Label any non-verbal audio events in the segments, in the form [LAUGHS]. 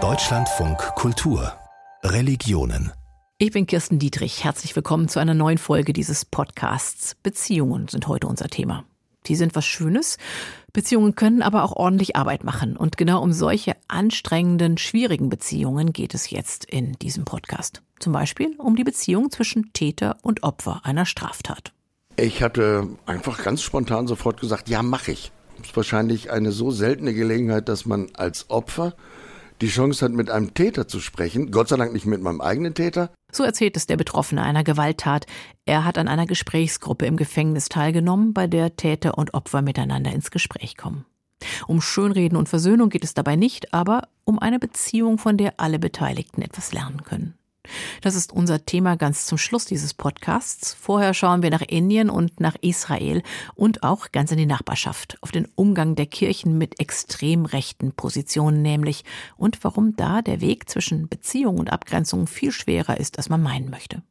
Deutschlandfunk Kultur Religionen ich bin Kirsten Dietrich. Herzlich willkommen zu einer neuen Folge dieses Podcasts. Beziehungen sind heute unser Thema. Die sind was Schönes. Beziehungen können aber auch ordentlich Arbeit machen. Und genau um solche anstrengenden, schwierigen Beziehungen geht es jetzt in diesem Podcast. Zum Beispiel um die Beziehung zwischen Täter und Opfer einer Straftat. Ich hatte einfach ganz spontan sofort gesagt, ja, mache ich. Ist wahrscheinlich eine so seltene Gelegenheit, dass man als Opfer die Chance hat, mit einem Täter zu sprechen. Gott sei Dank nicht mit meinem eigenen Täter. So erzählt es der Betroffene einer Gewalttat. Er hat an einer Gesprächsgruppe im Gefängnis teilgenommen, bei der Täter und Opfer miteinander ins Gespräch kommen. Um Schönreden und Versöhnung geht es dabei nicht, aber um eine Beziehung, von der alle Beteiligten etwas lernen können. Das ist unser Thema ganz zum Schluss dieses Podcasts. Vorher schauen wir nach Indien und nach Israel und auch ganz in die Nachbarschaft, auf den Umgang der Kirchen mit extrem rechten Positionen nämlich und warum da der Weg zwischen Beziehung und Abgrenzung viel schwerer ist, als man meinen möchte.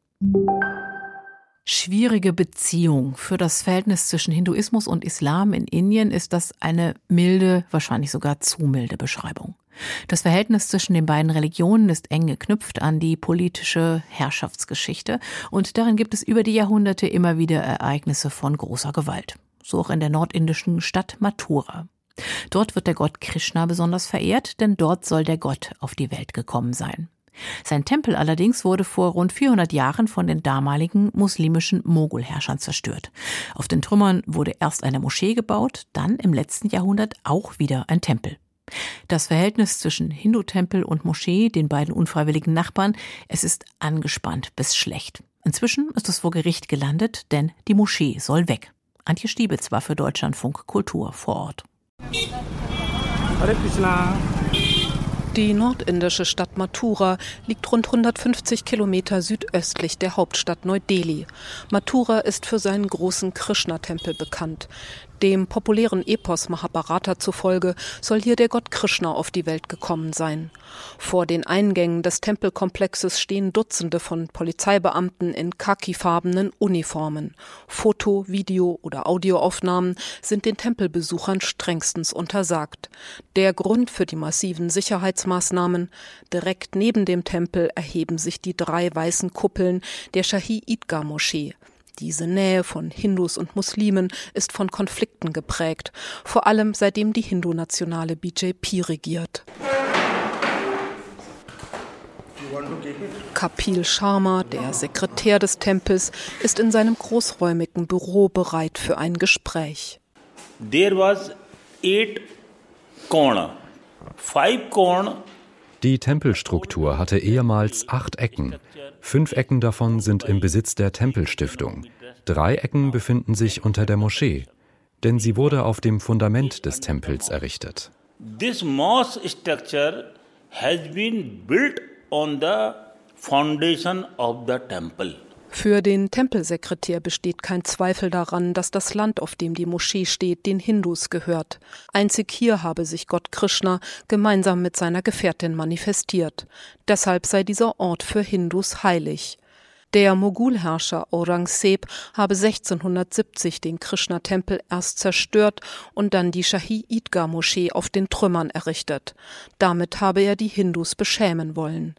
Schwierige Beziehung. Für das Verhältnis zwischen Hinduismus und Islam in Indien ist das eine milde, wahrscheinlich sogar zu milde Beschreibung. Das Verhältnis zwischen den beiden Religionen ist eng geknüpft an die politische Herrschaftsgeschichte und darin gibt es über die Jahrhunderte immer wieder Ereignisse von großer Gewalt. So auch in der nordindischen Stadt Mathura. Dort wird der Gott Krishna besonders verehrt, denn dort soll der Gott auf die Welt gekommen sein. Sein Tempel allerdings wurde vor rund 400 Jahren von den damaligen muslimischen Mogulherrschern zerstört. Auf den Trümmern wurde erst eine Moschee gebaut, dann im letzten Jahrhundert auch wieder ein Tempel. Das Verhältnis zwischen Hindu-Tempel und Moschee, den beiden unfreiwilligen Nachbarn, es ist angespannt bis schlecht. Inzwischen ist es vor Gericht gelandet, denn die Moschee soll weg. Antje Stiebitz war für Deutschlandfunk Kultur vor Ort. Hare Krishna. Die nordindische Stadt Mathura liegt rund 150 Kilometer südöstlich der Hauptstadt Neu-Delhi. Mathura ist für seinen großen Krishna-Tempel bekannt. Dem populären Epos Mahabharata zufolge soll hier der Gott Krishna auf die Welt gekommen sein. Vor den Eingängen des Tempelkomplexes stehen Dutzende von Polizeibeamten in khakifarbenen Uniformen. Foto-, Video- oder Audioaufnahmen sind den Tempelbesuchern strengstens untersagt. Der Grund für die massiven Sicherheitsmaßnahmen direkt neben dem Tempel erheben sich die drei weißen Kuppeln der Shahi Idgah Moschee. Diese Nähe von Hindus und Muslimen ist von Konflikten geprägt, vor allem seitdem die hindu-nationale BJP regiert. Kapil Sharma, der Sekretär des Tempels, ist in seinem großräumigen Büro bereit für ein Gespräch. There was eight corner. Five corner die Tempelstruktur hatte ehemals acht Ecken. Fünf Ecken davon sind im Besitz der Tempelstiftung. Drei Ecken befinden sich unter der Moschee, denn sie wurde auf dem Fundament des Tempels errichtet. This mosque structure has been built on the foundation of the temple. Für den Tempelsekretär besteht kein Zweifel daran, dass das Land, auf dem die Moschee steht, den Hindus gehört. Einzig hier habe sich Gott Krishna gemeinsam mit seiner Gefährtin manifestiert. Deshalb sei dieser Ort für Hindus heilig. Der Mogulherrscher Aurangzeb habe 1670 den Krishna-Tempel erst zerstört und dann die Shahi Idgah Moschee auf den Trümmern errichtet. Damit habe er die Hindus beschämen wollen.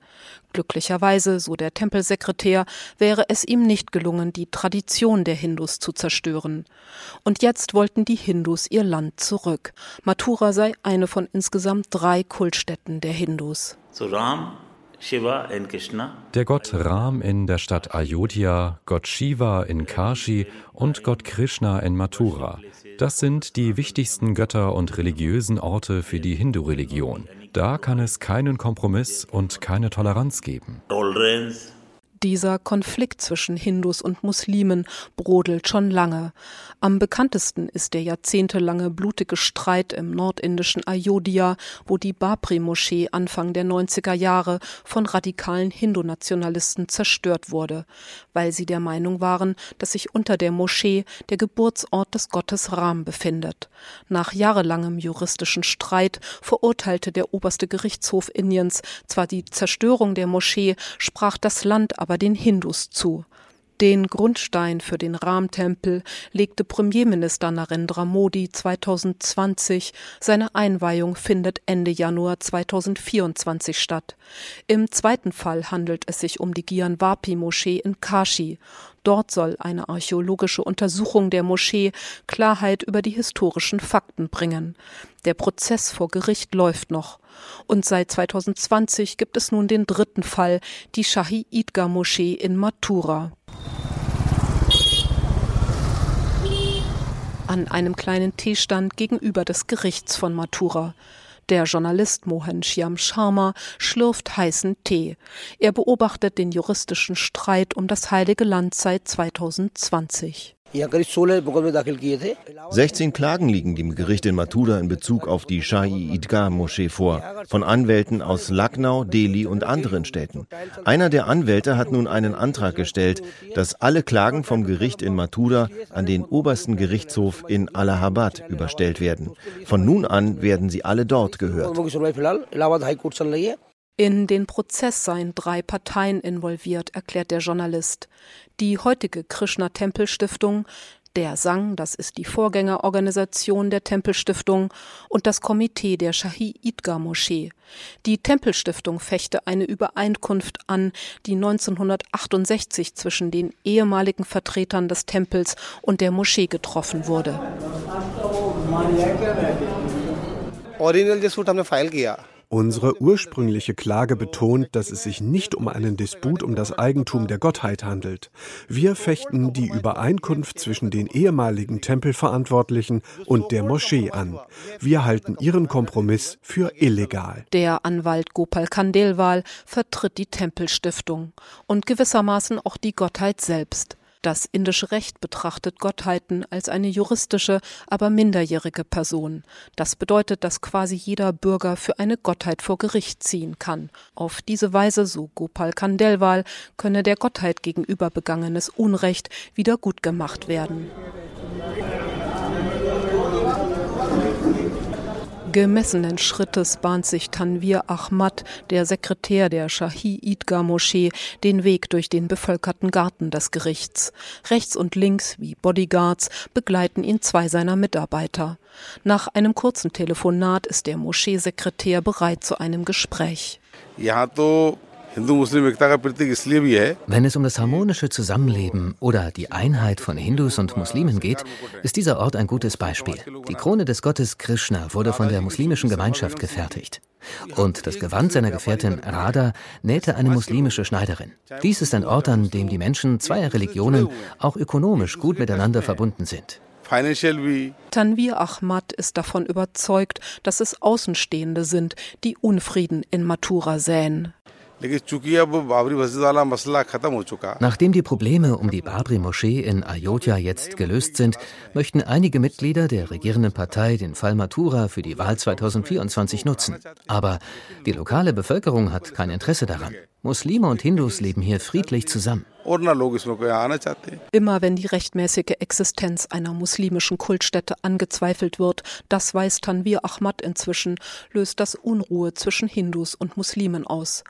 Glücklicherweise, so der Tempelsekretär, wäre es ihm nicht gelungen, die Tradition der Hindus zu zerstören. Und jetzt wollten die Hindus ihr Land zurück. Mathura sei eine von insgesamt drei Kultstätten der Hindus. So Ram der Gott Ram in der Stadt Ayodhya, Gott Shiva in Kashi und Gott Krishna in Mathura. Das sind die wichtigsten Götter und religiösen Orte für die Hindu-Religion. Da kann es keinen Kompromiss und keine Toleranz geben. Tolerance dieser Konflikt zwischen Hindus und Muslimen brodelt schon lange. Am bekanntesten ist der jahrzehntelange blutige Streit im nordindischen Ayodhya, wo die Babri-Moschee Anfang der 90er Jahre von radikalen Hindu-Nationalisten zerstört wurde, weil sie der Meinung waren, dass sich unter der Moschee der Geburtsort des Gottes Ram befindet. Nach jahrelangem juristischen Streit verurteilte der oberste Gerichtshof Indiens zwar die Zerstörung der Moschee, sprach das Land aber den Hindus zu. Den Grundstein für den Ram-Tempel legte Premierminister Narendra Modi 2020. Seine Einweihung findet Ende Januar 2024 statt. Im zweiten Fall handelt es sich um die Gyanvapi-Moschee in Kashi. Dort soll eine archäologische Untersuchung der Moschee Klarheit über die historischen Fakten bringen. Der Prozess vor Gericht läuft noch. Und seit 2020 gibt es nun den dritten Fall, die Shahi Idgah Moschee in Mathura. an einem kleinen Teestand gegenüber des Gerichts von Mathura. Der Journalist Mohan Shyam Sharma schlürft heißen Tee. Er beobachtet den juristischen Streit um das Heilige Land seit 2020. 16 Klagen liegen dem Gericht in Mathura in Bezug auf die Shahi Idgah Moschee vor, von Anwälten aus Lucknow, Delhi und anderen Städten. Einer der Anwälte hat nun einen Antrag gestellt, dass alle Klagen vom Gericht in Mathura an den obersten Gerichtshof in Allahabad überstellt werden. Von nun an werden sie alle dort gehört. In den Prozess seien drei Parteien involviert, erklärt der Journalist. Die heutige Krishna Tempelstiftung, der Sang, das ist die Vorgängerorganisation der Tempelstiftung, und das Komitee der Shahi Idgah Moschee. Die Tempelstiftung fechte eine Übereinkunft an, die 1968 zwischen den ehemaligen Vertretern des Tempels und der Moschee getroffen wurde. Original dispute हमने file किया Unsere ursprüngliche Klage betont, dass es sich nicht um einen Disput um das Eigentum der Gottheit handelt. Wir fechten die Übereinkunft zwischen den ehemaligen Tempelverantwortlichen und der Moschee an. Wir halten ihren Kompromiss für illegal. Der Anwalt Gopal Kandelwal vertritt die Tempelstiftung und gewissermaßen auch die Gottheit selbst. Das indische Recht betrachtet Gottheiten als eine juristische, aber minderjährige Person. Das bedeutet, dass quasi jeder Bürger für eine Gottheit vor Gericht ziehen kann. Auf diese Weise, so Gopal Kandelwal, könne der Gottheit gegenüber begangenes Unrecht wieder gut gemacht werden. Gemessenen Schrittes bahnt sich Tanvir Ahmad, der Sekretär der Shahi Idgah Moschee, den Weg durch den bevölkerten Garten des Gerichts. Rechts und links, wie Bodyguards, begleiten ihn zwei seiner Mitarbeiter. Nach einem kurzen Telefonat ist der Moscheesekretär bereit zu einem Gespräch. Wenn es um das harmonische Zusammenleben oder die Einheit von Hindus und Muslimen geht, ist dieser Ort ein gutes Beispiel. Die Krone des Gottes Krishna wurde von der muslimischen Gemeinschaft gefertigt. Und das Gewand seiner Gefährtin Radha nähte eine muslimische Schneiderin. Dies ist ein Ort, an dem die Menschen zweier Religionen auch ökonomisch gut miteinander verbunden sind. Tanvir Ahmad ist davon überzeugt, dass es Außenstehende sind, die Unfrieden in Mathura säen. Nachdem die Probleme um die Babri-Moschee in Ayodhya jetzt gelöst sind, möchten einige Mitglieder der regierenden Partei den Fall Mathura für die Wahl 2024 nutzen. Aber die lokale Bevölkerung hat kein Interesse daran. Muslime und Hindus leben hier friedlich zusammen. Immer wenn die rechtmäßige Existenz einer muslimischen Kultstätte angezweifelt wird, das weiß Tanvir Ahmad inzwischen, löst das Unruhe zwischen Hindus und Muslimen aus.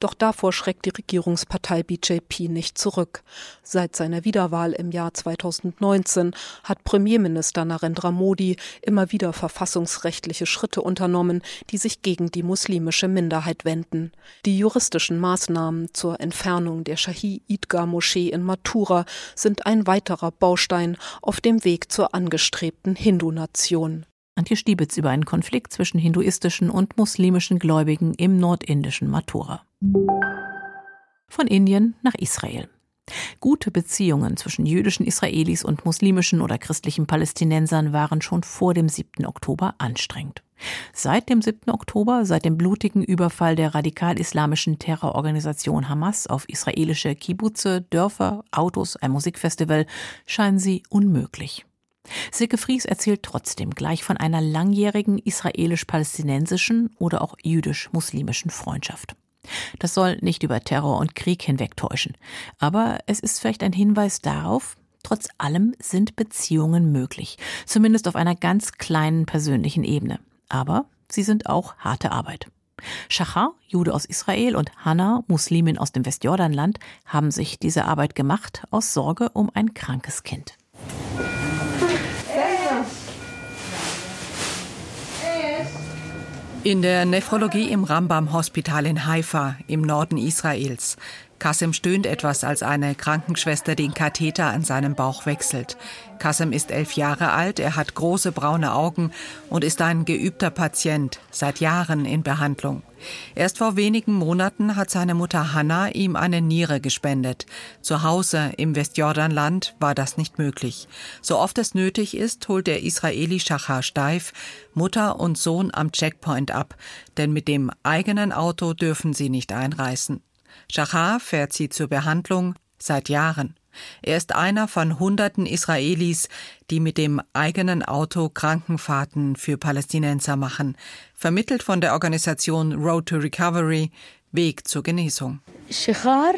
Doch davor schreckt die Regierungspartei BJP nicht zurück. Seit seiner Wiederwahl im Jahr 2019 hat Premierminister Narendra Modi immer wieder verfassungsrechtliche Schritte unternommen, die sich gegen die muslimische Minderheit wenden. Die juristischen Maßnahmen zur Entfernung der Shahi Idgah Moschee in Mathura sind ein weiterer Baustein auf dem Weg zur angestrebten Hindu-Nation. Antje Stiebitz über einen Konflikt zwischen hinduistischen und muslimischen Gläubigen im nordindischen Mathura. Von Indien nach Israel. Gute Beziehungen zwischen jüdischen Israelis und muslimischen oder christlichen Palästinensern waren schon vor dem 7. Oktober anstrengend. Seit dem 7. Oktober, seit dem blutigen Überfall der radikal-islamischen Terrororganisation Hamas auf israelische Kibbutze, Dörfer, Autos, ein Musikfestival, scheinen sie unmöglich. Silke Fries erzählt trotzdem gleich von einer langjährigen israelisch-palästinensischen oder auch jüdisch-muslimischen Freundschaft. Das soll nicht über Terror und Krieg hinwegtäuschen, aber es ist vielleicht ein Hinweis darauf, trotz allem sind Beziehungen möglich, zumindest auf einer ganz kleinen persönlichen Ebene aber sie sind auch harte Arbeit. Schachar, Jude aus Israel, und Hannah, Muslimin aus dem Westjordanland, haben sich diese Arbeit gemacht aus Sorge um ein krankes Kind. In der Nephrologie im Rambam Hospital in Haifa im Norden Israels Kassem stöhnt etwas, als eine Krankenschwester den Katheter an seinem Bauch wechselt. Kassem ist elf Jahre alt, er hat große braune Augen und ist ein geübter Patient, seit Jahren in Behandlung. Erst vor wenigen Monaten hat seine Mutter Hanna ihm eine Niere gespendet. Zu Hause im Westjordanland war das nicht möglich. So oft es nötig ist, holt der Israeli Shachar Steif Mutter und Sohn am Checkpoint ab, denn mit dem eigenen Auto dürfen sie nicht einreißen. Shachar fährt sie zur Behandlung seit Jahren. Er ist einer von hunderten Israelis, die mit dem eigenen Auto Krankenfahrten für Palästinenser machen, vermittelt von der Organisation Road to Recovery, Weg zur Genesung. Shachar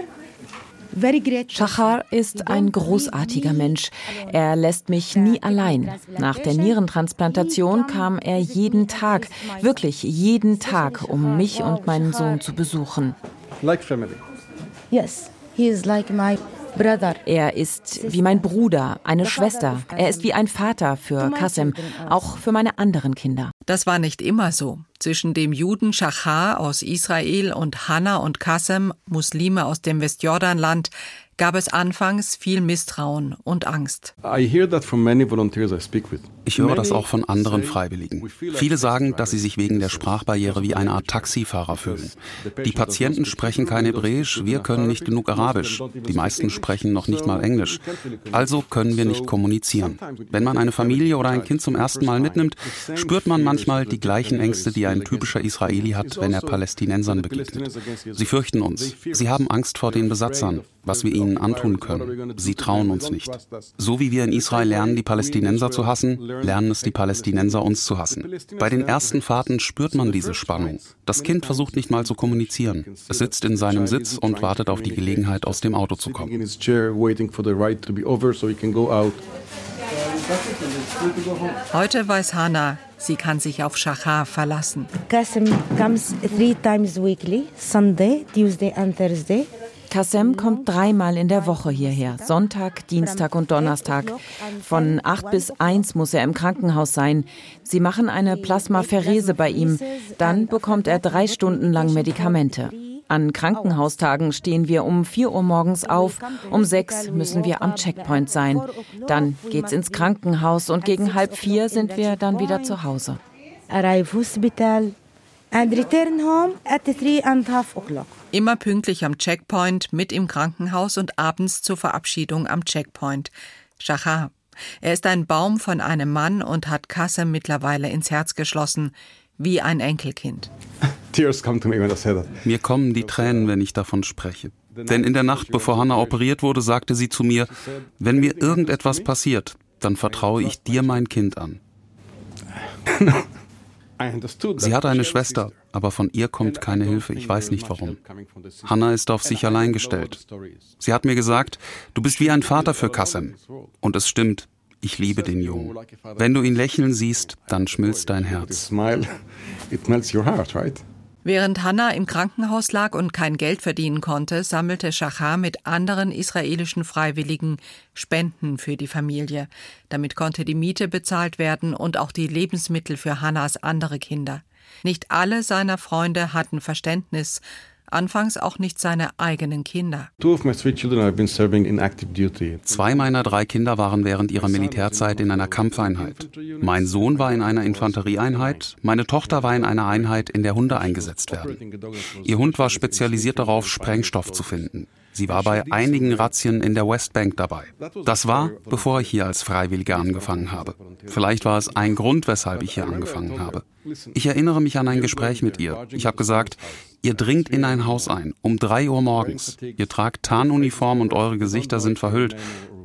ist ein großartiger Mensch. Er lässt mich nie allein. Nach der Nierentransplantation kam er jeden Tag, wirklich jeden Tag, um mich und meinen Sohn zu besuchen. Like family. Yes, he is like my brother. Er ist wie mein Bruder, eine Schwester. Er ist wie ein Vater für Kassem, auch für meine anderen Kinder. Das war nicht immer so. Zwischen dem Juden Schachar aus Israel und Hanna und Kassem, Muslime aus dem Westjordanland, gab es anfangs viel Misstrauen und Angst. Ich höre das auch von anderen Freiwilligen. Viele sagen, dass sie sich wegen der Sprachbarriere wie eine Art Taxifahrer fühlen. Die Patienten sprechen kein Hebräisch, wir können nicht genug Arabisch. Die meisten sprechen noch nicht mal Englisch. Also können wir nicht kommunizieren. Wenn man eine Familie oder ein Kind zum ersten Mal mitnimmt, spürt man manchmal die gleichen Ängste, die ein typischer Israeli hat, wenn er Palästinensern begegnet. Sie fürchten uns. Sie haben Angst vor den Besatzern was wir ihnen antun können. Sie trauen uns nicht. So wie wir in Israel lernen, die Palästinenser zu hassen, lernen es die Palästinenser uns zu hassen. Bei den ersten Fahrten spürt man diese Spannung. Das Kind versucht nicht mal zu kommunizieren. Es sitzt in seinem Sitz und wartet auf die Gelegenheit, aus dem Auto zu kommen. Heute weiß Hannah, sie kann sich auf Shachar verlassen. Qasim comes three times weekly, Sunday, Tuesday and Thursday. Kassem kommt dreimal in der Woche hierher, Sonntag, Dienstag und Donnerstag. Von 8 bis 1 muss er im Krankenhaus sein. Sie machen eine Plasmapherese bei ihm. Dann bekommt er drei Stunden lang Medikamente. An Krankenhaustagen stehen wir um 4 Uhr morgens auf, um 6 müssen wir am Checkpoint sein. Dann geht's ins Krankenhaus und gegen halb vier sind wir dann wieder zu Hause. And return home at three and half o'clock. Immer pünktlich am Checkpoint, mit im Krankenhaus und abends zur Verabschiedung am Checkpoint. Shachar. Er ist ein Baum von einem Mann und hat Kassem mittlerweile ins Herz geschlossen, wie ein Enkelkind. [LAUGHS] Mir kommen die Tränen, wenn ich davon spreche. Denn in der Nacht, bevor Hannah operiert wurde, sagte sie zu mir, wenn mir irgendetwas passiert, dann vertraue ich dir mein Kind an. [LAUGHS] [LAUGHS] Sie hat eine Schwester, aber von ihr kommt keine Hilfe. Ich weiß nicht warum. Hannah ist auf sich allein gestellt. Sie hat mir gesagt, du bist wie ein Vater für Kassem. Und es stimmt, ich liebe den Jungen. Wenn du ihn lächeln siehst, dann schmilzt dein Herz. Während Hanna im Krankenhaus lag und kein Geld verdienen konnte, sammelte Schachar mit anderen israelischen Freiwilligen Spenden für die Familie. Damit konnte die Miete bezahlt werden und auch die Lebensmittel für Hannas andere Kinder. Nicht alle seiner Freunde hatten Verständnis, anfangs auch nicht seine eigenen Kinder. Zwei meiner drei Kinder waren während ihrer Militärzeit in einer Kampfeinheit. Mein Sohn war in einer Infanterieeinheit, meine Tochter war in einer Einheit, in der Hunde eingesetzt werden. Ihr Hund war spezialisiert darauf, Sprengstoff zu finden. Sie war bei einigen Razzien in der Westbank dabei. Das war, bevor ich hier als Freiwillige angefangen habe. Vielleicht war es ein Grund, weshalb ich hier angefangen habe. Ich erinnere mich an ein Gespräch mit ihr. Ich habe gesagt, ihr dringt in ein Haus ein, um drei Uhr morgens. Ihr tragt Tarnuniform und eure Gesichter sind verhüllt.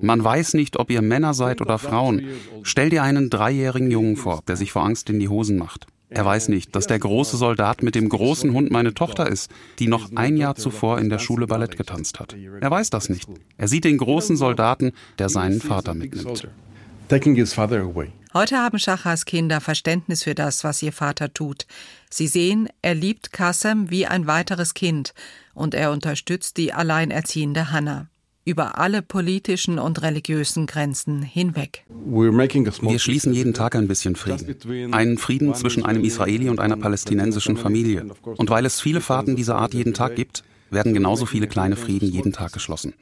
Man weiß nicht, ob ihr Männer seid oder Frauen. Stell dir einen dreijährigen Jungen vor, der sich vor Angst in die Hosen macht. Er weiß nicht, dass der große Soldat mit dem großen Hund meine Tochter ist, die noch ein Jahr zuvor in der Schule Ballett getanzt hat. Er weiß das nicht. Er sieht den großen Soldaten, der seinen Vater mitnimmt. Heute haben Schachas Kinder Verständnis für das, was ihr Vater tut. Sie sehen, er liebt Kassem wie ein weiteres Kind und er unterstützt die alleinerziehende Hanna über alle politischen und religiösen Grenzen hinweg. Wir schließen jeden Tag ein bisschen Frieden. Einen Frieden zwischen einem Israeli und einer palästinensischen Familie. Und weil es viele Fahrten dieser Art jeden Tag gibt, werden genauso viele kleine Frieden jeden Tag geschlossen.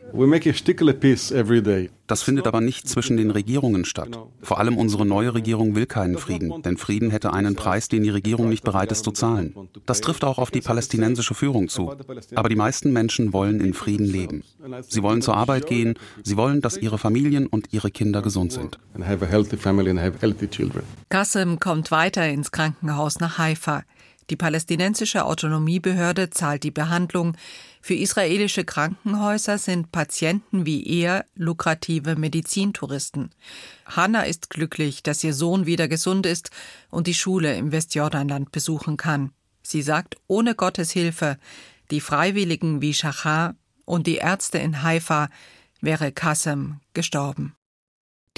Das findet aber nicht zwischen den Regierungen statt. Vor allem unsere neue Regierung will keinen Frieden, denn Frieden hätte einen Preis, den die Regierung nicht bereit ist zu zahlen. Das trifft auch auf die palästinensische Führung zu. Aber die meisten Menschen wollen in Frieden leben. Sie wollen zur Arbeit gehen, sie wollen, dass ihre Familien und ihre Kinder gesund sind. Qasem kommt weiter ins Krankenhaus nach Haifa. Die palästinensische Autonomiebehörde zahlt die Behandlung. Für israelische Krankenhäuser sind Patienten wie er lukrative Medizintouristen. Hanna ist glücklich, dass ihr Sohn wieder gesund ist und die Schule im Westjordanland besuchen kann. Sie sagt, ohne Gottes Hilfe, die Freiwilligen wie Shachar und die Ärzte in Haifa wäre Kassem gestorben.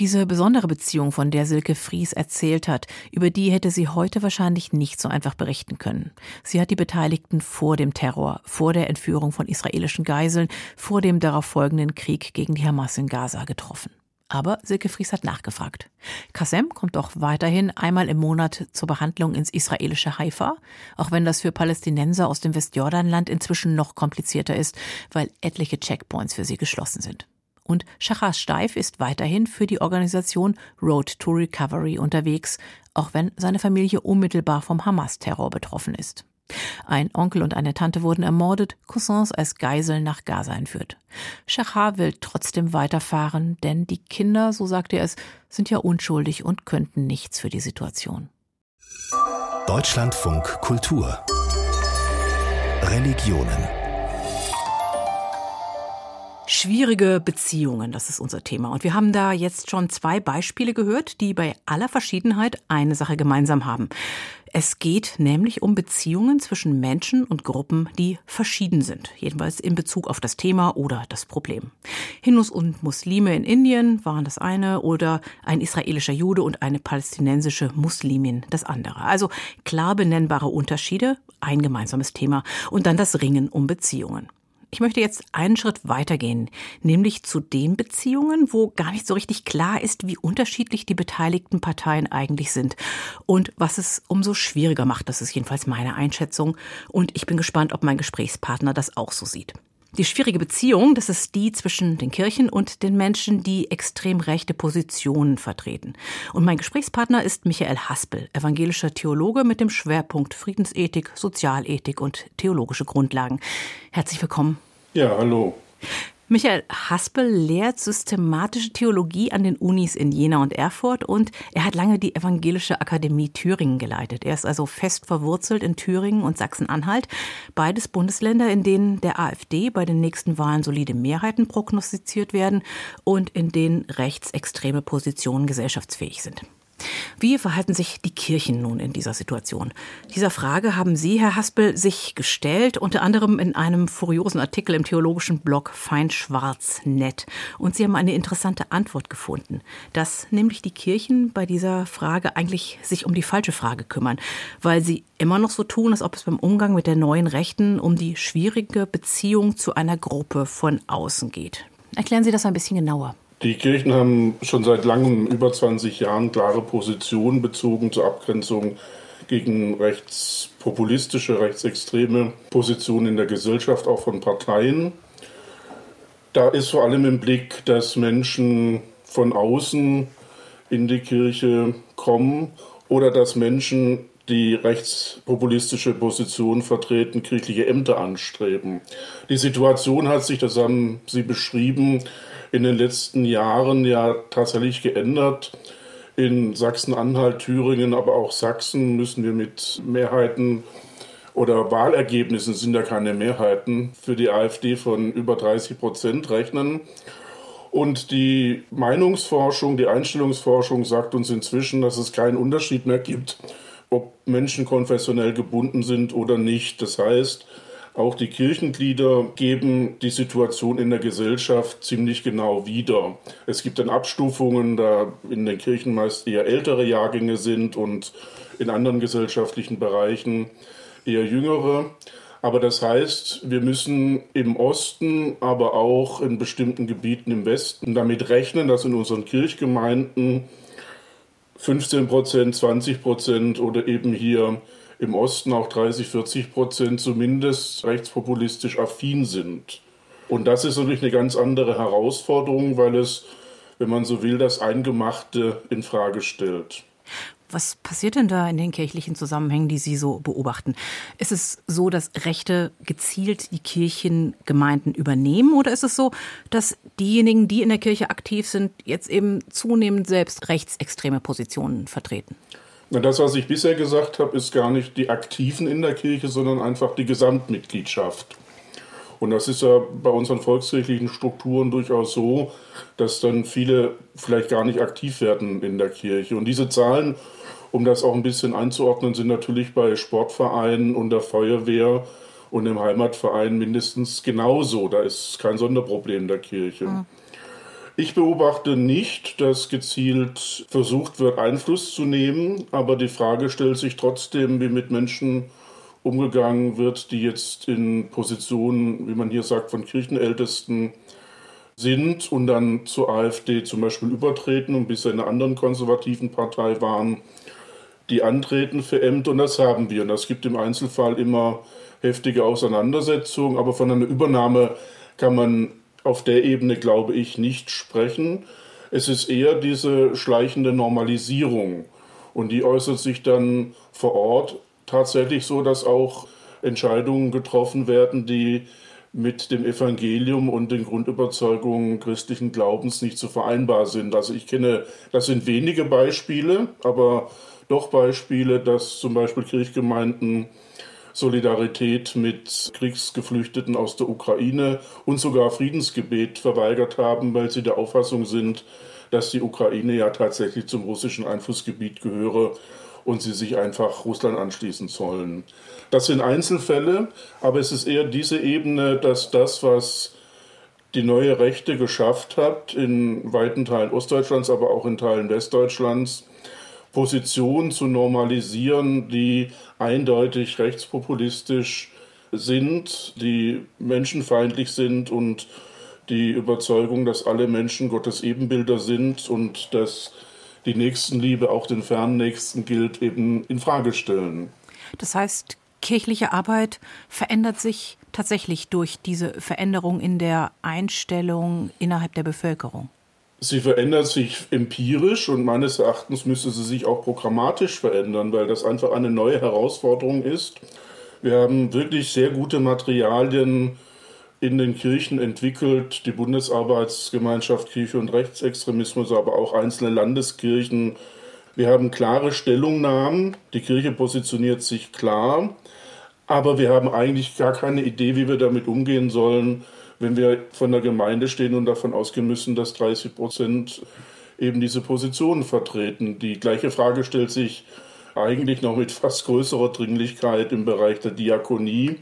Diese besondere Beziehung, von der Silke Fries erzählt hat, über die hätte sie heute wahrscheinlich nicht so einfach berichten können. Sie hat die Beteiligten vor dem Terror, vor der Entführung von israelischen Geiseln, vor dem darauf folgenden Krieg gegen die Hamas in Gaza getroffen. Aber Silke Fries hat nachgefragt. Kassem kommt auch weiterhin einmal im Monat zur Behandlung ins israelische Haifa, auch wenn das für Palästinenser aus dem Westjordanland inzwischen noch komplizierter ist, weil etliche Checkpoints für sie geschlossen sind. Und Shachas Steif ist weiterhin für die Organisation Road to Recovery unterwegs, auch wenn seine Familie unmittelbar vom Hamas-Terror betroffen ist. Ein Onkel und eine Tante wurden ermordet, Cousins als Geiseln nach Gaza entführt. Shachar will trotzdem weiterfahren, denn die Kinder, so sagte er es, sind ja unschuldig und könnten nichts für die Situation. Deutschlandfunk Kultur Religionen Schwierige Beziehungen, das ist unser Thema. Und wir haben da jetzt schon zwei Beispiele gehört, die bei aller Verschiedenheit eine Sache gemeinsam haben. Es geht nämlich um Beziehungen zwischen Menschen und Gruppen, die verschieden sind, jedenfalls in Bezug auf das Thema oder das Problem. Hindus und Muslime in Indien waren das eine oder ein israelischer Jude und eine palästinensische Muslimin das andere. Also klar benennbare Unterschiede, ein gemeinsames Thema und dann das Ringen um Beziehungen. Ich möchte jetzt einen Schritt weitergehen, nämlich zu den Beziehungen, wo gar nicht so richtig klar ist, wie unterschiedlich die beteiligten Parteien eigentlich sind und was es umso schwieriger macht. Das ist jedenfalls meine Einschätzung und ich bin gespannt, ob mein Gesprächspartner das auch so sieht. Die schwierige Beziehung, das ist die zwischen den Kirchen und den Menschen, die extrem rechte Positionen vertreten. Und mein Gesprächspartner ist Michael Haspel, evangelischer Theologe mit dem Schwerpunkt Friedensethik, Sozialethik und theologische Grundlagen. Herzlich willkommen. Ja, hallo. Michael Haspel lehrt systematische Theologie an den Unis in Jena und Erfurt und er hat lange die Evangelische Akademie Thüringen geleitet. Er ist also fest verwurzelt in Thüringen und Sachsen-Anhalt, beides Bundesländer, in denen der AfD bei den nächsten Wahlen solide Mehrheiten prognostiziert werden und in denen rechtsextreme Positionen gesellschaftsfähig sind. Wie verhalten sich die Kirchen nun in dieser Situation? Dieser Frage haben Sie, Herr Haspel, sich gestellt, unter anderem in einem furiosen Artikel im theologischen Blog Feinschwarz.net. Und Sie haben eine interessante Antwort gefunden, dass nämlich die Kirchen bei dieser Frage eigentlich sich um die falsche Frage kümmern, weil sie immer noch so tun, als ob es beim Umgang mit der neuen Rechten um die schwierige Beziehung zu einer Gruppe von außen geht. Erklären Sie das ein bisschen genauer. Die Kirchen haben schon seit langem, über 20 Jahren, klare Positionen bezogen zur Abgrenzung gegen rechtspopulistische, rechtsextreme Positionen in der Gesellschaft, auch von Parteien. Da ist vor allem im Blick, dass Menschen von außen in die Kirche kommen oder dass Menschen, die rechtspopulistische Positionen vertreten, kirchliche Ämter anstreben. Die Situation hat sich, das haben Sie beschrieben, in den letzten Jahren ja tatsächlich geändert. In Sachsen-Anhalt, Thüringen, aber auch Sachsen müssen wir mit Mehrheiten oder Wahlergebnissen sind ja keine Mehrheiten für die AfD von über 30 Prozent rechnen. Und die Meinungsforschung, die Einstellungsforschung sagt uns inzwischen, dass es keinen Unterschied mehr gibt, ob Menschen konfessionell gebunden sind oder nicht. Das heißt, Auch die Kirchenglieder geben die Situation in der Gesellschaft ziemlich genau wieder. Es gibt dann Abstufungen, da in den Kirchen meist eher ältere Jahrgänge sind und in anderen gesellschaftlichen Bereichen eher jüngere. Aber das heißt, wir müssen im Osten, aber auch in bestimmten Gebieten im Westen damit rechnen, dass in unseren Kirchgemeinden 15 Prozent, 20 Prozent oder eben hier im Osten auch 30, 40 Prozent zumindest rechtspopulistisch affin sind. Und das ist natürlich eine ganz andere Herausforderung, weil es, wenn man so will, das Eingemachte in Frage stellt. Was passiert denn da in den kirchlichen Zusammenhängen, die Sie so beobachten? Ist es so, dass Rechte gezielt die Kirchengemeinden übernehmen oder ist es so, dass diejenigen, die in der Kirche aktiv sind, jetzt eben zunehmend selbst rechtsextreme Positionen vertreten? Das, was ich bisher gesagt habe, ist gar nicht die Aktiven in der Kirche, sondern einfach die Gesamtmitgliedschaft. Und das ist ja bei unseren volkskirchlichen Strukturen durchaus so, dass dann viele vielleicht gar nicht aktiv werden in der Kirche. Und diese Zahlen, um das auch ein bisschen einzuordnen, sind natürlich bei Sportvereinen und der Feuerwehr und im Heimatverein mindestens genauso. Da ist kein Sonderproblem der Kirche. Mhm. Ich beobachte nicht, dass gezielt versucht wird, Einfluss zu nehmen, aber die Frage stellt sich trotzdem, wie mit Menschen umgegangen wird, die jetzt in Positionen, wie man hier sagt, von Kirchenältesten sind und dann zur AfD zum Beispiel übertreten und bisher in einer anderen konservativen Partei waren, die antreten für Ämter und das haben wir. Und das gibt im Einzelfall immer heftige Auseinandersetzungen, aber von einer Übernahme kann man auf der Ebene, glaube ich, nicht sprechen. Es ist eher diese schleichende Normalisierung. Und die äußert sich dann vor Ort tatsächlich so, dass auch Entscheidungen getroffen werden, die mit dem Evangelium und den Grundüberzeugungen christlichen Glaubens nicht so vereinbar sind. Also ich kenne, das sind wenige Beispiele, aber doch Beispiele, dass zum Beispiel Kirchgemeinden Solidarität mit Kriegsgeflüchteten aus der Ukraine und sogar Friedensgebet verweigert haben, weil sie der Auffassung sind, dass die Ukraine ja tatsächlich zum russischen Einflussgebiet gehöre und sie sich einfach Russland anschließen sollen. Das sind Einzelfälle, aber es ist eher diese Ebene, dass das, was die neue Rechte geschafft hat, in weiten Teilen Ostdeutschlands, aber auch in Teilen Westdeutschlands, Positionen zu normalisieren, die eindeutig rechtspopulistisch sind, die menschenfeindlich sind und die Überzeugung, dass alle Menschen Gottes Ebenbilder sind und dass die Nächstenliebe auch den Fernnächsten gilt, eben in Frage stellen. Das heißt, kirchliche Arbeit verändert sich tatsächlich durch diese Veränderung in der Einstellung innerhalb der Bevölkerung. Sie verändert sich empirisch und meines Erachtens müsste sie sich auch programmatisch verändern, weil das einfach eine neue Herausforderung ist. Wir haben wirklich sehr gute Materialien in den Kirchen entwickelt, die Bundesarbeitsgemeinschaft Kirche und Rechtsextremismus, aber auch einzelne Landeskirchen. Wir haben klare Stellungnahmen, die Kirche positioniert sich klar, aber wir haben eigentlich gar keine Idee, wie wir damit umgehen sollen, wenn wir von der Gemeinde stehen und davon ausgehen müssen, dass 30 Prozent eben diese Positionen vertreten. Die gleiche Frage stellt sich eigentlich noch mit fast größerer Dringlichkeit im Bereich der Diakonie,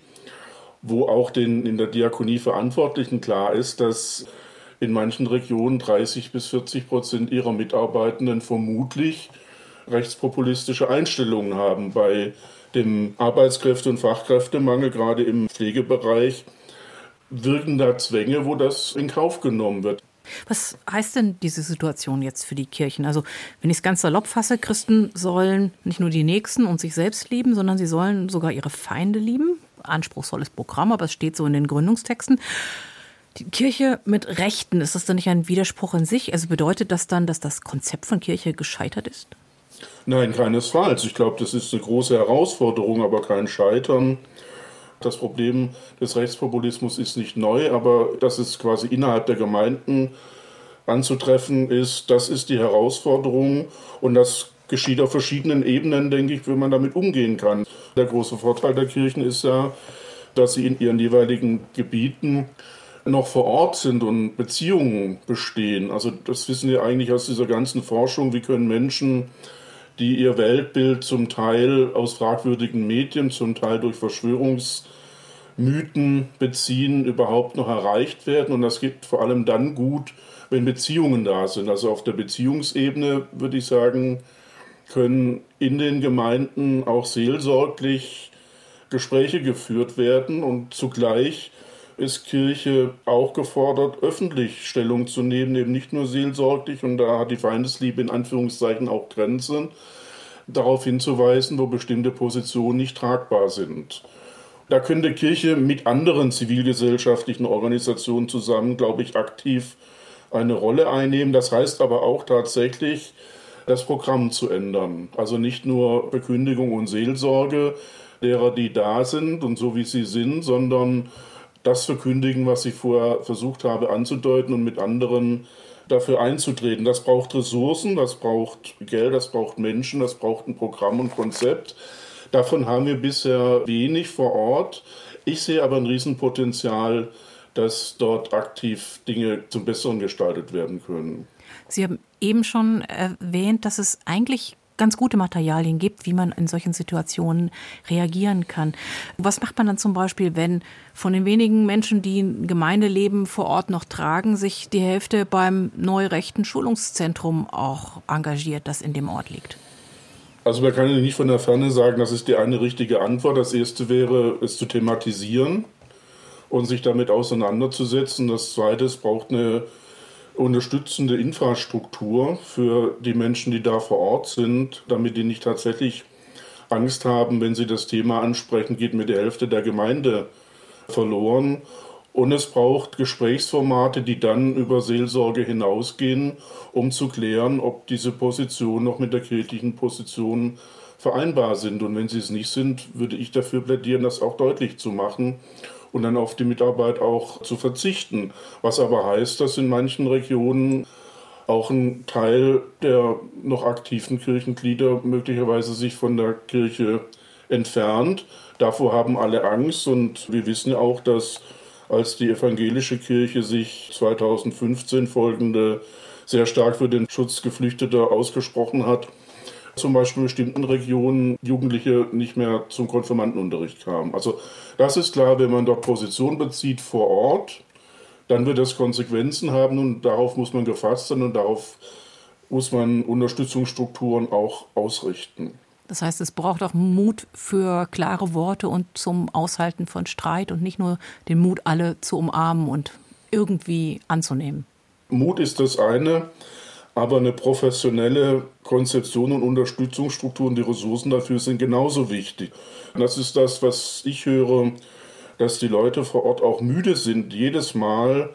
wo auch den in der Diakonie Verantwortlichen klar ist, dass in manchen Regionen 30 bis 40 Prozent ihrer Mitarbeitenden vermutlich rechtspopulistische Einstellungen haben. Bei dem Arbeitskräfte- und Fachkräftemangel, gerade im Pflegebereich, wirken da Zwänge, wo das in Kauf genommen wird. Was heißt denn diese Situation jetzt für die Kirchen? Also, wenn ich es ganz salopp fasse, Christen sollen nicht nur die Nächsten und sich selbst lieben, sondern sie sollen sogar ihre Feinde lieben. Anspruchsvolles Programm, aber es steht so in den Gründungstexten. Die Kirche mit Rechten, ist das dann nicht ein Widerspruch in sich? Also bedeutet das dann, dass das Konzept von Kirche gescheitert ist? Nein, keinesfalls. Ich glaube, das ist eine große Herausforderung, aber kein Scheitern. Das Problem des Rechtspopulismus ist nicht neu, aber dass es quasi innerhalb der Gemeinden anzutreffen ist, das ist die Herausforderung und das geschieht auf verschiedenen Ebenen, denke ich, wie man damit umgehen kann. Der große Vorteil der Kirchen ist ja, dass sie in ihren jeweiligen Gebieten noch vor Ort sind und Beziehungen bestehen. Also das wissen wir eigentlich aus dieser ganzen Forschung, wie können Menschen die ihr Weltbild zum Teil aus fragwürdigen Medien, zum Teil durch Verschwörungsmythen Mythen beziehen, überhaupt noch erreicht werden. Und das geht vor allem dann gut, wenn Beziehungen da sind. Also auf der Beziehungsebene würde ich sagen, können in den Gemeinden auch seelsorglich Gespräche geführt werden und zugleich ist Kirche auch gefordert, öffentlich Stellung zu nehmen, eben nicht nur seelsorglich und da hat die Feindesliebe in Anführungszeichen auch Grenzen, darauf hinzuweisen, wo bestimmte Positionen nicht tragbar sind. Da könnte Kirche mit anderen zivilgesellschaftlichen Organisationen zusammen, glaube ich, aktiv eine Rolle einnehmen. Das heißt aber auch tatsächlich, das Programm zu ändern. Also nicht nur Bekündigung und Seelsorge derer, die da sind und so wie sie sind, sondern das verkündigen, was ich vorher versucht habe anzudeuten und mit anderen dafür einzutreten. Das braucht Ressourcen, das braucht Geld, das braucht Menschen, das braucht ein Programm und Konzept. Davon haben wir bisher wenig vor Ort. Ich sehe aber ein Riesenpotenzial, dass dort aktiv Dinge zum Besseren gestaltet werden können. Sie haben eben schon erwähnt, dass es eigentlich ganz gute Materialien gibt, wie man in solchen Situationen reagieren kann. Was macht man dann zum Beispiel, wenn von den wenigen Menschen, die ein Gemeindeleben vor Ort noch tragen, sich die Hälfte beim neurechten Schulungszentrum auch engagiert, das in dem Ort liegt? Also man kann nicht von der Ferne sagen, das ist die eine richtige Antwort. Das erste wäre, es zu thematisieren und sich damit auseinanderzusetzen. Das zweite, es braucht eine unterstützende Infrastruktur für die Menschen, die da vor Ort sind, damit die nicht tatsächlich Angst haben, wenn sie das Thema ansprechen, geht mir die Hälfte der Gemeinde verloren. Und es braucht Gesprächsformate, die dann über Seelsorge hinausgehen, um zu klären, ob diese Positionen noch mit der kirchlichen Position vereinbar sind. Und wenn sie es nicht sind, würde ich dafür plädieren, das auch deutlich zu machen und dann auf die Mitarbeit auch zu verzichten. Was aber heißt, dass in manchen Regionen auch ein Teil der noch aktiven Kirchenglieder möglicherweise sich von der Kirche entfernt. Davor haben alle Angst und wir wissen auch, dass als die evangelische Kirche sich 2015 folgende sehr stark für den Schutz Geflüchteter ausgesprochen hat, zum Beispiel in bestimmten Regionen Jugendliche nicht mehr zum Konfirmandenunterricht kamen. Also das ist klar, wenn man dort Position bezieht vor Ort, dann wird das Konsequenzen haben und darauf muss man gefasst sein und darauf muss man Unterstützungsstrukturen auch ausrichten. Das heißt, es braucht auch Mut für klare Worte und zum Aushalten von Streit und nicht nur den Mut, alle zu umarmen und irgendwie anzunehmen. Mut ist das eine. Aber eine professionelle Konzeption und Unterstützungsstruktur und die Ressourcen dafür sind genauso wichtig. Das ist das, was ich höre, dass die Leute vor Ort auch müde sind, jedes Mal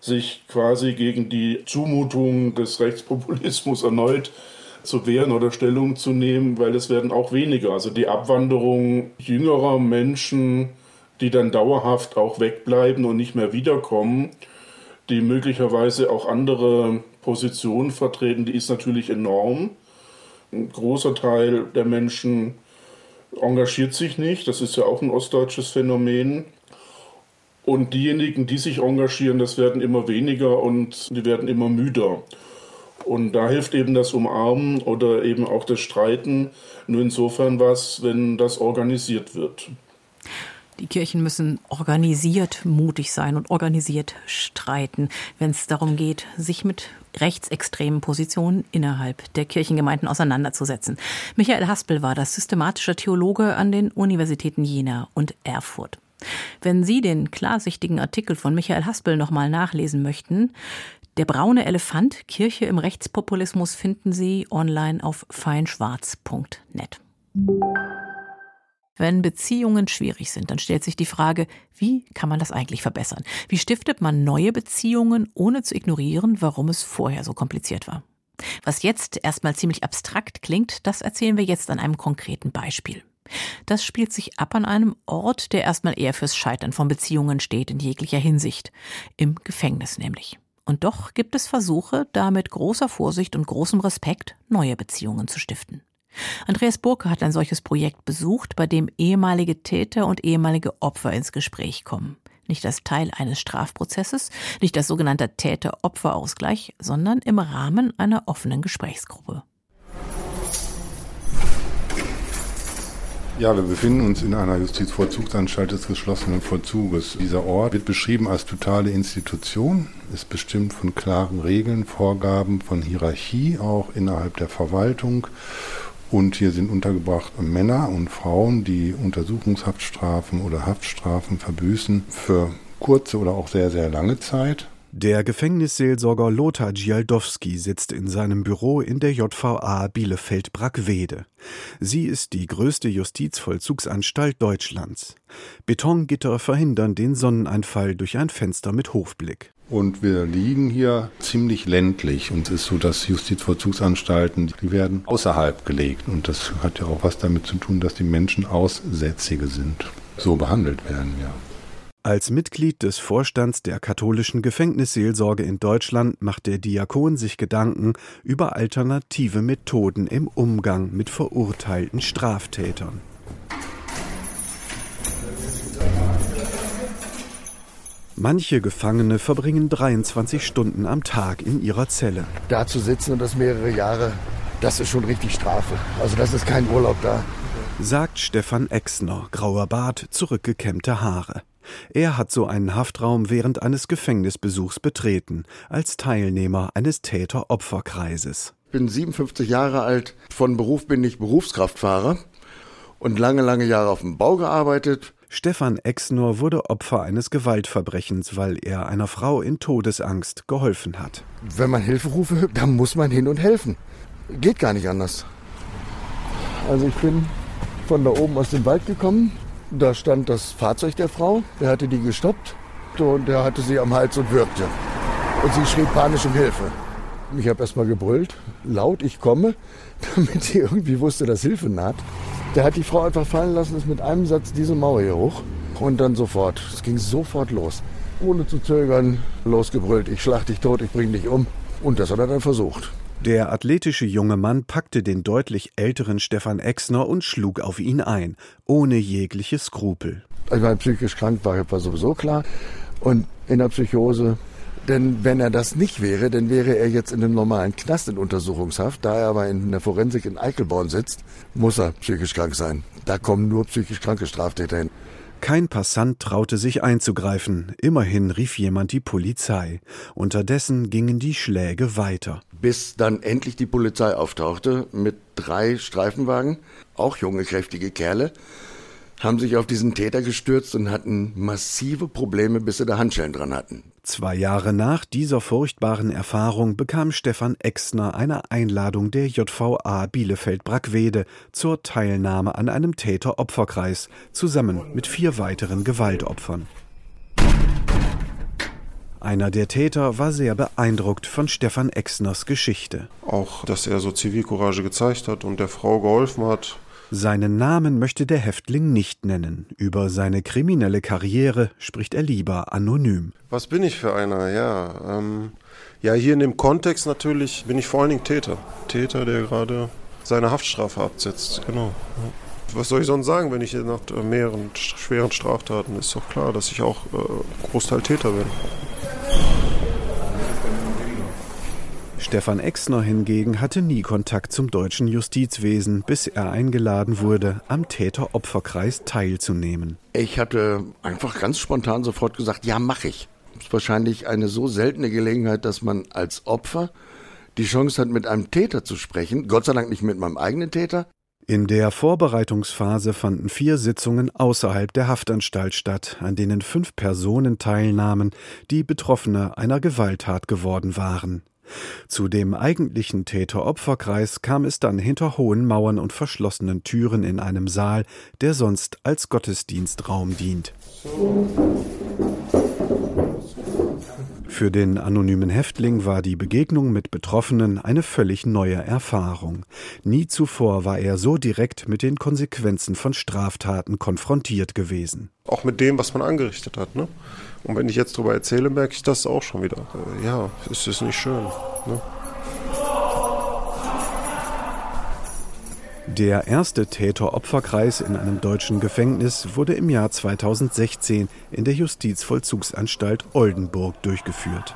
sich quasi gegen die Zumutung des Rechtspopulismus erneut zu wehren oder Stellung zu nehmen, weil es werden auch weniger. Also die Abwanderung jüngerer Menschen, die dann dauerhaft auch wegbleiben und nicht mehr wiederkommen, die möglicherweise auch andere Position vertreten, die ist natürlich enorm. Ein großer Teil der Menschen engagiert sich nicht, das ist ja auch ein ostdeutsches Phänomen. Und diejenigen, die sich engagieren, das werden immer weniger und die werden immer müder. Und da hilft eben das Umarmen oder eben auch das Streiten nur insofern was, wenn das organisiert wird. Die Kirchen müssen organisiert mutig sein und organisiert streiten, wenn es darum geht, sich mit rechtsextremen Positionen innerhalb der Kirchengemeinden auseinanderzusetzen. Michael Haspel war das systematischer Theologe an den Universitäten Jena und Erfurt. Wenn Sie den klarsichtigen Artikel von Michael Haspel nochmal nachlesen möchten, der braune Elefant, Kirche im Rechtspopulismus, finden Sie online auf feinschwarz.net. Wenn Beziehungen schwierig sind, dann stellt sich die Frage, wie kann man das eigentlich verbessern? Wie stiftet man neue Beziehungen, ohne zu ignorieren, warum es vorher so kompliziert war? Was jetzt erstmal ziemlich abstrakt klingt, das erzählen wir jetzt an einem konkreten Beispiel. Das spielt sich ab an einem Ort, der erstmal eher fürs Scheitern von Beziehungen steht in jeglicher Hinsicht, im Gefängnis nämlich. Und doch gibt es Versuche, da mit großer Vorsicht und großem Respekt neue Beziehungen zu stiften. Andreas Burke hat ein solches Projekt besucht, bei dem ehemalige Täter und ehemalige Opfer ins Gespräch kommen. Nicht als Teil eines Strafprozesses, nicht als sogenannter Täter-Opfer-Ausgleich, sondern im Rahmen einer offenen Gesprächsgruppe. Ja, wir befinden uns in einer Justizvollzugsanstalt des geschlossenen Vollzuges. Dieser Ort wird beschrieben als totale Institution, ist bestimmt von klaren Regeln, Vorgaben, von Hierarchie auch innerhalb der Verwaltung. Und hier sind untergebracht Männer und Frauen, die Untersuchungshaftstrafen oder Haftstrafen verbüßen für kurze oder auch sehr, sehr lange Zeit. Der Gefängnisseelsorger Lothar Gialdowski sitzt in seinem Büro in der JVA Bielefeld-Brackwede. Sie ist die größte Justizvollzugsanstalt Deutschlands. Betongitter verhindern den Sonneneinfall durch ein Fenster mit Hofblick. Und wir liegen hier ziemlich ländlich. Und es ist so, dass Justizvollzugsanstalten, die werden außerhalb gelegt. Und das hat ja auch was damit zu tun, dass die Menschen Aussätzige sind. So behandelt werden, ja. Als Mitglied des Vorstands der katholischen Gefängnisseelsorge in Deutschland macht der Diakon sich Gedanken über alternative Methoden im Umgang mit verurteilten Straftätern. Manche Gefangene verbringen 23 Stunden am Tag in ihrer Zelle. Da zu sitzen und das mehrere Jahre, das ist schon richtig Strafe. Also das ist kein Urlaub da. Sagt Stefan Exner, grauer Bart, zurückgekämmte Haare. Er hat so einen Haftraum während eines Gefängnisbesuchs betreten, als Teilnehmer eines Täter-Opfer-Kreises. Ich bin 57 Jahre alt, von Beruf bin ich Berufskraftfahrer und lange, lange Jahre auf dem Bau gearbeitet. Stefan Exnor wurde Opfer eines Gewaltverbrechens, weil er einer Frau in Todesangst geholfen hat. Wenn man Hilfe rufe, dann muss man hin und helfen. Geht gar nicht anders. Also ich bin von da oben aus dem Wald gekommen, da stand das Fahrzeug der Frau, der hatte die gestoppt und der hatte sie am Hals und würgte. Und sie schrie panisch um Hilfe. Ich habe erst mal gebrüllt, laut, ich komme, [LAUGHS] damit sie irgendwie wusste, dass Hilfe naht. Der hat die Frau einfach fallen lassen, ist mit einem Satz diese Mauer hier hoch und dann sofort. Es ging sofort los. Ohne zu zögern, losgebrüllt, ich schlag dich tot, ich bring dich um. Und das hat er dann versucht. Der athletische junge Mann packte den deutlich älteren Stefan Exner und schlug auf ihn ein, ohne jegliche Skrupel. Ich war psychisch krank, war, war sowieso klar. Und in der Psychose denn wenn er das nicht wäre, dann wäre er jetzt in einem normalen Knast in Untersuchungshaft. Da er aber in der Forensik in Eichelborn sitzt, muss er psychisch krank sein. Da kommen nur psychisch kranke Straftäter hin. Kein Passant traute sich einzugreifen. Immerhin rief jemand die Polizei. Unterdessen gingen die Schläge weiter. Bis dann endlich die Polizei auftauchte mit drei Streifenwagen, auch junge, kräftige Kerle, haben sich auf diesen Täter gestürzt und hatten massive Probleme, bis sie da Handschellen dran hatten. Zwei Jahre nach dieser furchtbaren Erfahrung bekam Stefan Exner eine Einladung der JVA Bielefeld-Brackwede zur Teilnahme an einem Täter-Opferkreis zusammen mit vier weiteren Gewaltopfern. Einer der Täter war sehr beeindruckt von Stefan Exners Geschichte. Auch, dass er so Zivilcourage gezeigt hat und der Frau geholfen hat, seinen Namen möchte der Häftling nicht nennen. Über seine kriminelle Karriere spricht er lieber anonym. Was bin ich für einer? Ja, ähm, ja, hier in dem Kontext natürlich bin ich vor allen Dingen Täter. Täter, der gerade seine Haftstrafe absetzt. Genau. Was soll ich sonst sagen, wenn ich nach mehreren schweren Straftaten? Ist doch klar, dass ich auch äh, Großteil Täter bin. Stefan Exner hingegen hatte nie Kontakt zum deutschen Justizwesen, bis er eingeladen wurde, am Täter-Opfer-Kreis teilzunehmen. Ich hatte einfach ganz spontan sofort gesagt, ja, mache ich. Das ist wahrscheinlich eine so seltene Gelegenheit, dass man als Opfer die Chance hat, mit einem Täter zu sprechen. Gott sei Dank nicht mit meinem eigenen Täter. In der Vorbereitungsphase fanden vier Sitzungen außerhalb der Haftanstalt statt, an denen fünf Personen teilnahmen, die Betroffene einer Gewalttat geworden waren. Zu dem eigentlichen Täter-Opfer-Kreis kam es dann hinter hohen Mauern und verschlossenen Türen in einem Saal, der sonst als Gottesdienstraum dient. Für den anonymen Häftling war die Begegnung mit Betroffenen eine völlig neue Erfahrung. Nie zuvor war er so direkt mit den Konsequenzen von Straftaten konfrontiert gewesen. Auch mit dem, was man angerichtet hat. Ne? Und wenn ich jetzt darüber erzähle, merke ich das auch schon wieder. Äh, ja, es ist nicht schön. Ne? Der erste Täter-Opfer-Kreis in einem deutschen Gefängnis wurde im Jahr 2016 in der Justizvollzugsanstalt Oldenburg durchgeführt.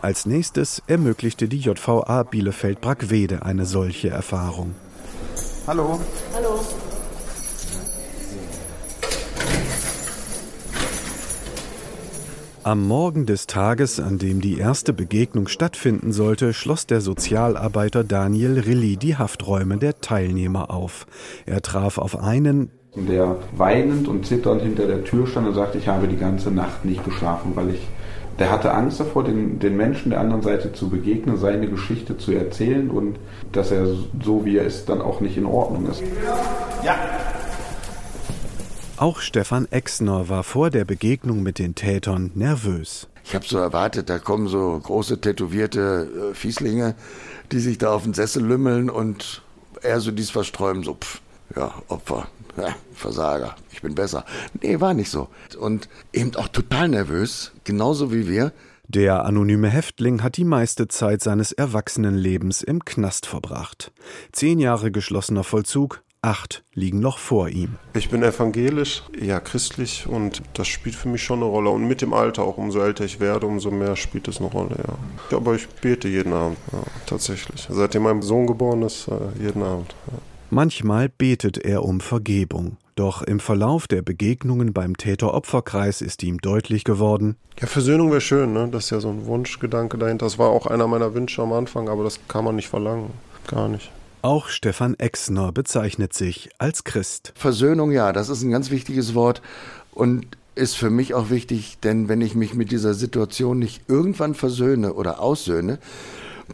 Als nächstes ermöglichte die JVA Bielefeld-Brackwede eine solche Erfahrung. Hallo. Hallo. Am Morgen des Tages, an dem die erste Begegnung stattfinden sollte, schloss der Sozialarbeiter Daniel Rilli die Hafträume der Teilnehmer auf. Er traf auf einen, der weinend und zitternd hinter der Tür stand und sagte, ich habe die ganze Nacht nicht geschlafen, weil ich der hatte Angst davor, den, den Menschen der anderen Seite zu begegnen, seine Geschichte zu erzählen und dass er so wie er ist dann auch nicht in Ordnung ist. Ja. Auch Stefan Exner war vor der Begegnung mit den Tätern nervös. Ich habe so erwartet, da kommen so große tätowierte äh, Fieslinge, die sich da auf den Sessel lümmeln und er so dies versträumen, so pff, ja, Opfer, ja, Versager, ich bin besser. Nee, war nicht so. Und eben auch total nervös, genauso wie wir. Der anonyme Häftling hat die meiste Zeit seines Erwachsenenlebens im Knast verbracht. Zehn Jahre geschlossener Vollzug, acht liegen noch vor ihm. Ich bin evangelisch, ja christlich und das spielt für mich schon eine Rolle. Und mit dem Alter, auch umso älter ich werde, umso mehr spielt es eine Rolle, ja. Aber ich bete jeden Abend, ja, tatsächlich. Seitdem mein Sohn geboren ist, äh, jeden Abend. Ja. Manchmal betet er um Vergebung. Doch im Verlauf der Begegnungen beim Täter-Opfer-Kreis ist ihm deutlich geworden. Ja, Versöhnung wäre schön, ne? Das ist ja so ein Wunschgedanke dahinter. Das war auch einer meiner Wünsche am Anfang, aber das kann man nicht verlangen. Gar nicht. Auch Stefan Exner bezeichnet sich als Christ. Versöhnung, ja, das ist ein ganz wichtiges Wort und ist für mich auch wichtig, denn wenn ich mich mit dieser Situation nicht irgendwann versöhne oder aussöhne,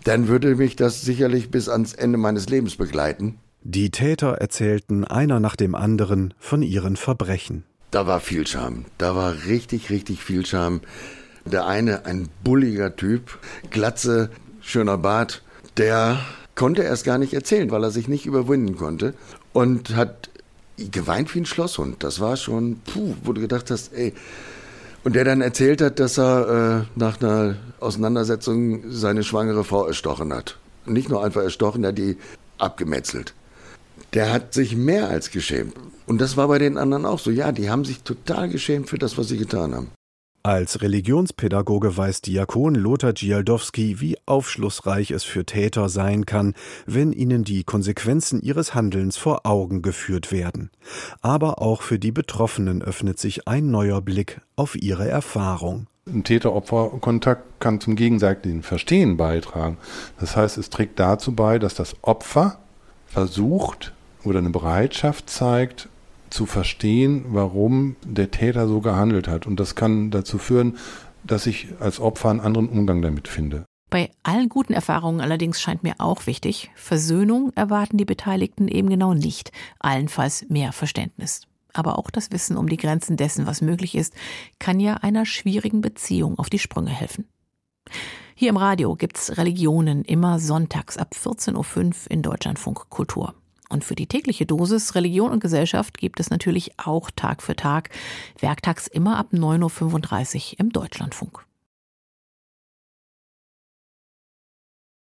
dann würde mich das sicherlich bis ans Ende meines Lebens begleiten. Die Täter erzählten einer nach dem anderen von ihren Verbrechen. Da war viel Scham. Da war richtig, richtig viel Scham. Der eine, ein bulliger Typ, Glatze, schöner Bart, der konnte erst gar nicht erzählen, weil er sich nicht überwinden konnte und hat geweint wie ein Schlosshund. Das war schon, puh, wo du gedacht hast, ey. Und der dann erzählt hat, dass er äh, nach einer Auseinandersetzung seine schwangere Frau erstochen hat. Nicht nur einfach erstochen, er hat die abgemetzelt der hat sich mehr als geschämt. Und das war bei den anderen auch so. Ja, die haben sich total geschämt für das, was sie getan haben. Als Religionspädagoge weiß Diakon Lothar Gialdowski, wie aufschlussreich es für Täter sein kann, wenn ihnen die Konsequenzen ihres Handelns vor Augen geführt werden. Aber auch für die Betroffenen öffnet sich ein neuer Blick auf ihre Erfahrung. Ein Täter-Opfer-Kontakt kann zum gegenseitigen Verstehen beitragen. Das heißt, es trägt dazu bei, dass das Opfer versucht, oder eine Bereitschaft zeigt, zu verstehen, warum der Täter so gehandelt hat. Und das kann dazu führen, dass ich als Opfer einen anderen Umgang damit finde. Bei allen guten Erfahrungen allerdings scheint mir auch wichtig, Versöhnung erwarten die Beteiligten eben genau nicht, allenfalls mehr Verständnis. Aber auch das Wissen um die Grenzen dessen, was möglich ist, kann ja einer schwierigen Beziehung auf die Sprünge helfen. Hier im Radio gibt's Religionen immer sonntags ab 14.05 Uhr in Deutschlandfunk Kultur. Und für die tägliche Dosis Religion und Gesellschaft gibt es natürlich auch Tag für Tag, werktags immer ab 9.35 Uhr im Deutschlandfunk.